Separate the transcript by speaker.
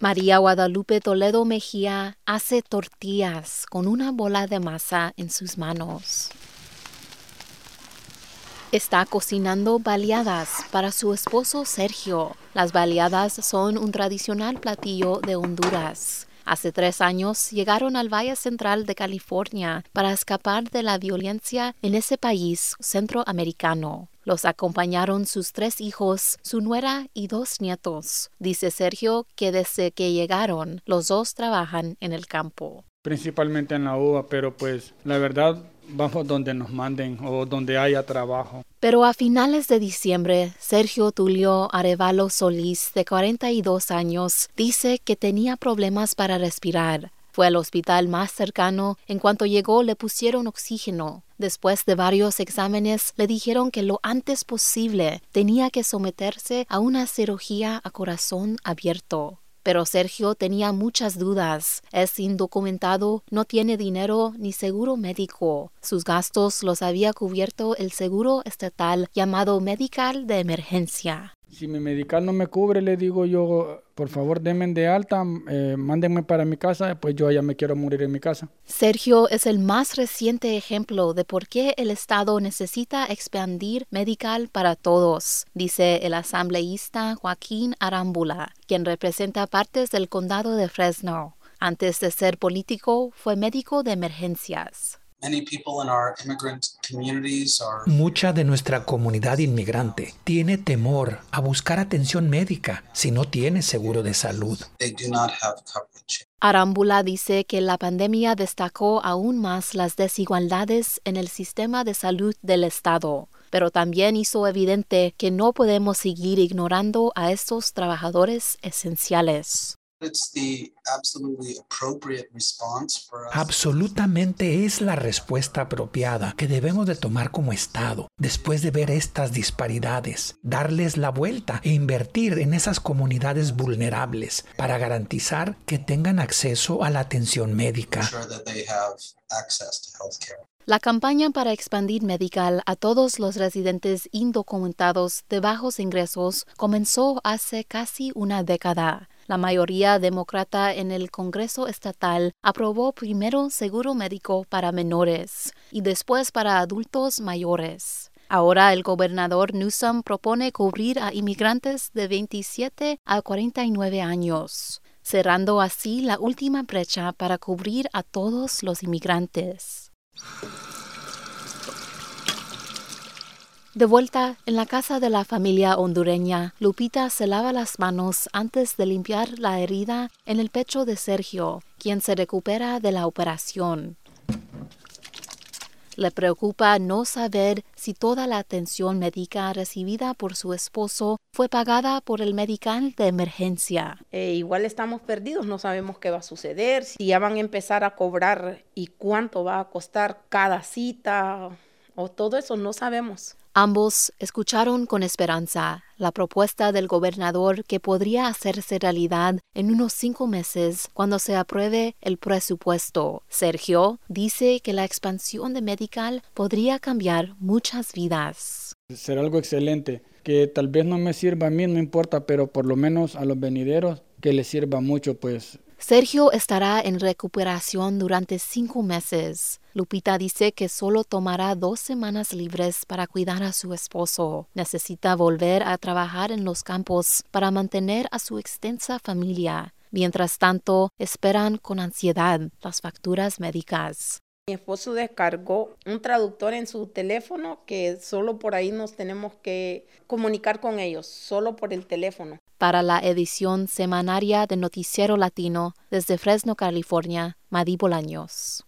Speaker 1: María Guadalupe Toledo Mejía hace tortillas con una bola de masa en sus manos. Está cocinando baleadas para su esposo Sergio. Las baleadas son un tradicional platillo de Honduras. Hace tres años llegaron al Valle Central de California para escapar de la violencia en ese país centroamericano. Los acompañaron sus tres hijos, su nuera y dos nietos. Dice Sergio que desde que llegaron, los dos trabajan en el campo.
Speaker 2: Principalmente en la uva, pero pues la verdad vamos donde nos manden o donde haya trabajo.
Speaker 1: Pero a finales de diciembre, Sergio Tulio Arevalo Solís, de 42 años, dice que tenía problemas para respirar. Fue al hospital más cercano. En cuanto llegó, le pusieron oxígeno. Después de varios exámenes, le dijeron que lo antes posible tenía que someterse a una cirugía a corazón abierto. Pero Sergio tenía muchas dudas. Es indocumentado, no tiene dinero ni seguro médico. Sus gastos los había cubierto el seguro estatal llamado Medical de Emergencia.
Speaker 2: Si mi medical no me cubre, le digo yo, por favor, denme de alta, eh, mándenme para mi casa, pues yo ya me quiero morir en mi casa.
Speaker 1: Sergio es el más reciente ejemplo de por qué el Estado necesita expandir medical para todos, dice el asambleísta Joaquín Arámbula, quien representa partes del condado de Fresno. Antes de ser político, fue médico de emergencias.
Speaker 3: Mucha de nuestra comunidad inmigrante tiene temor a buscar atención médica si no tiene seguro de salud.
Speaker 1: Arámbula dice que la pandemia destacó aún más las desigualdades en el sistema de salud del Estado, pero también hizo evidente que no podemos seguir ignorando a estos trabajadores esenciales.
Speaker 3: Absolutamente es la respuesta apropiada que debemos de tomar como Estado después de ver estas disparidades, darles la vuelta e invertir en esas comunidades vulnerables para garantizar que tengan acceso a la atención médica.
Speaker 1: La campaña para expandir Medical a todos los residentes indocumentados de bajos ingresos comenzó hace casi una década. La mayoría demócrata en el Congreso estatal aprobó primero seguro médico para menores y después para adultos mayores. Ahora el gobernador Newsom propone cubrir a inmigrantes de 27 a 49 años, cerrando así la última brecha para cubrir a todos los inmigrantes. De vuelta en la casa de la familia hondureña, Lupita se lava las manos antes de limpiar la herida en el pecho de Sergio, quien se recupera de la operación. Le preocupa no saber si toda la atención médica recibida por su esposo fue pagada por el medical de emergencia.
Speaker 4: Eh, igual estamos perdidos, no sabemos qué va a suceder, si ya van a empezar a cobrar y cuánto va a costar cada cita o todo eso, no sabemos.
Speaker 1: Ambos escucharon con esperanza la propuesta del gobernador que podría hacerse realidad en unos cinco meses cuando se apruebe el presupuesto. Sergio dice que la expansión de Medical podría cambiar muchas vidas.
Speaker 2: Será algo excelente, que tal vez no me sirva a mí, no importa, pero por lo menos a los venideros que les sirva mucho, pues
Speaker 1: Sergio estará en recuperación durante cinco meses. Lupita dice que solo tomará dos semanas libres para cuidar a su esposo. Necesita volver a trabajar en los campos para mantener a su extensa familia. Mientras tanto, esperan con ansiedad las facturas médicas.
Speaker 4: Mi esposo descargó un traductor en su teléfono que solo por ahí nos tenemos que comunicar con ellos, solo por el teléfono.
Speaker 1: Para la edición semanaria de Noticiero Latino, desde Fresno, California, Madi Bolaños.